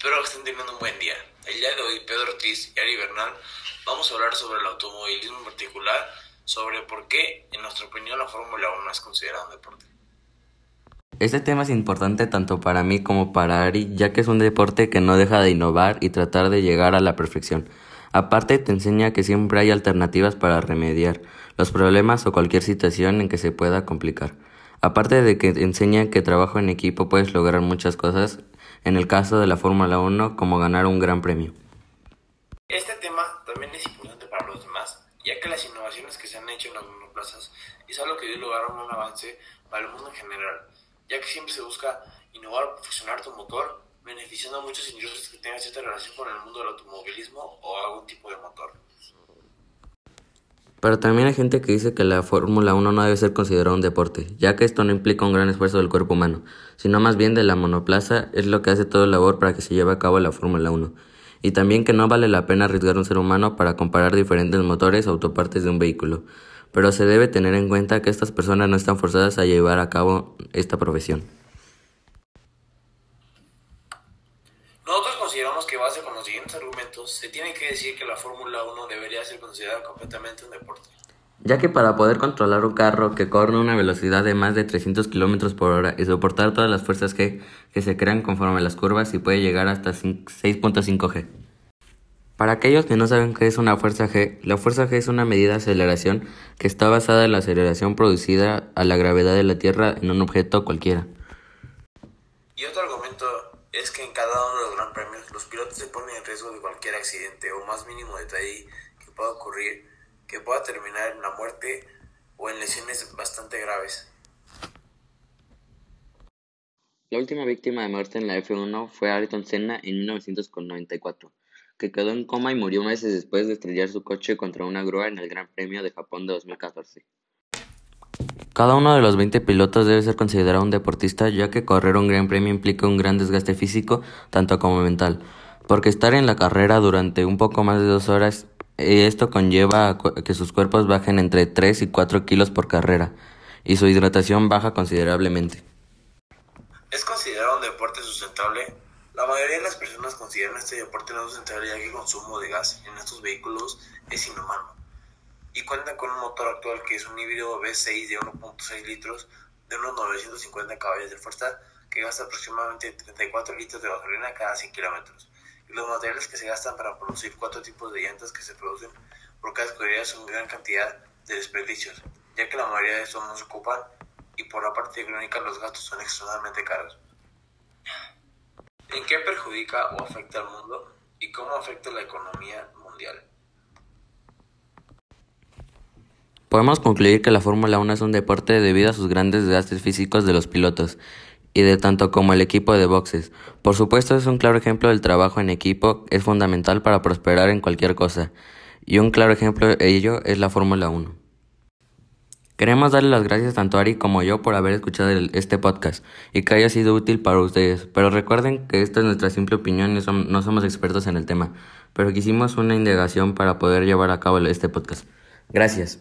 Espero que estén teniendo un buen día. El día de hoy, Pedro Ortiz y Ari Bernal vamos a hablar sobre el automovilismo en particular, sobre por qué, en nuestra opinión, la Fórmula 1 es considerada un deporte. Este tema es importante tanto para mí como para Ari, ya que es un deporte que no deja de innovar y tratar de llegar a la perfección. Aparte te enseña que siempre hay alternativas para remediar los problemas o cualquier situación en que se pueda complicar. Aparte de que te enseña que trabajo en equipo puedes lograr muchas cosas, en el caso de la Fórmula 1 como ganar un gran premio. Este tema también es importante para los demás, ya que las innovaciones que se han hecho en las monoplazas es algo que dio lugar a un avance para el mundo en general, ya que siempre se busca innovar o perfeccionar tu motor beneficiando a muchos ingresos que tengan cierta relación con el mundo del automovilismo o algún tipo de motor. Pero también hay gente que dice que la Fórmula 1 no debe ser considerado un deporte, ya que esto no implica un gran esfuerzo del cuerpo humano, sino más bien de la monoplaza es lo que hace todo el labor para que se lleve a cabo la Fórmula 1. Y también que no vale la pena arriesgar un ser humano para comparar diferentes motores o autopartes de un vehículo, pero se debe tener en cuenta que estas personas no están forzadas a llevar a cabo esta profesión. Consideramos que base con los siguientes argumentos, se tiene que decir que la Fórmula 1 debería ser considerada completamente un deporte. Ya que para poder controlar un carro que corre a una velocidad de más de 300 km por hora y soportar todas las fuerzas G que se crean conforme las curvas y puede llegar hasta 6.5 G. Para aquellos que no saben qué es una fuerza G, la fuerza G es una medida de aceleración que está basada en la aceleración producida a la gravedad de la Tierra en un objeto cualquiera. Y otro argumento es que en cada uno de los Gran Premios los pilotos se ponen en riesgo de cualquier accidente o más mínimo detalle que pueda ocurrir, que pueda terminar en la muerte o en lesiones bastante graves. La última víctima de muerte en la F1 fue Ayrton Senna en 1994, que quedó en coma y murió meses después de estrellar su coche contra una grúa en el Gran Premio de Japón de 2014. Cada uno de los 20 pilotos debe ser considerado un deportista ya que correr un gran premio implica un gran desgaste físico tanto como mental, porque estar en la carrera durante un poco más de dos horas y esto conlleva que sus cuerpos bajen entre 3 y 4 kilos por carrera y su hidratación baja considerablemente. ¿Es considerado un deporte sustentable? La mayoría de las personas consideran este deporte no sustentable ya que el consumo de gas en estos vehículos es inhumano cuentan con un motor actual que es un híbrido V6 de 1.6 litros de unos 950 caballos de fuerza que gasta aproximadamente 34 litros de gasolina cada 100 kilómetros. Y los materiales que se gastan para producir cuatro tipos de llantas que se producen por escudería son gran cantidad de desperdicios, ya que la mayoría de estos no se ocupan y por la parte económica los gastos son extremadamente caros. ¿En qué perjudica o afecta al mundo y cómo afecta la economía mundial? Podemos concluir que la Fórmula 1 es un deporte debido a sus grandes desgastes físicos de los pilotos y de tanto como el equipo de boxes. Por supuesto es un claro ejemplo del trabajo en equipo, es fundamental para prosperar en cualquier cosa, y un claro ejemplo de ello es la Fórmula 1. Queremos darle las gracias tanto a Ari como yo por haber escuchado este podcast y que haya sido útil para ustedes, pero recuerden que esta es nuestra simple opinión y no somos expertos en el tema, pero quisimos una indagación para poder llevar a cabo este podcast. Gracias.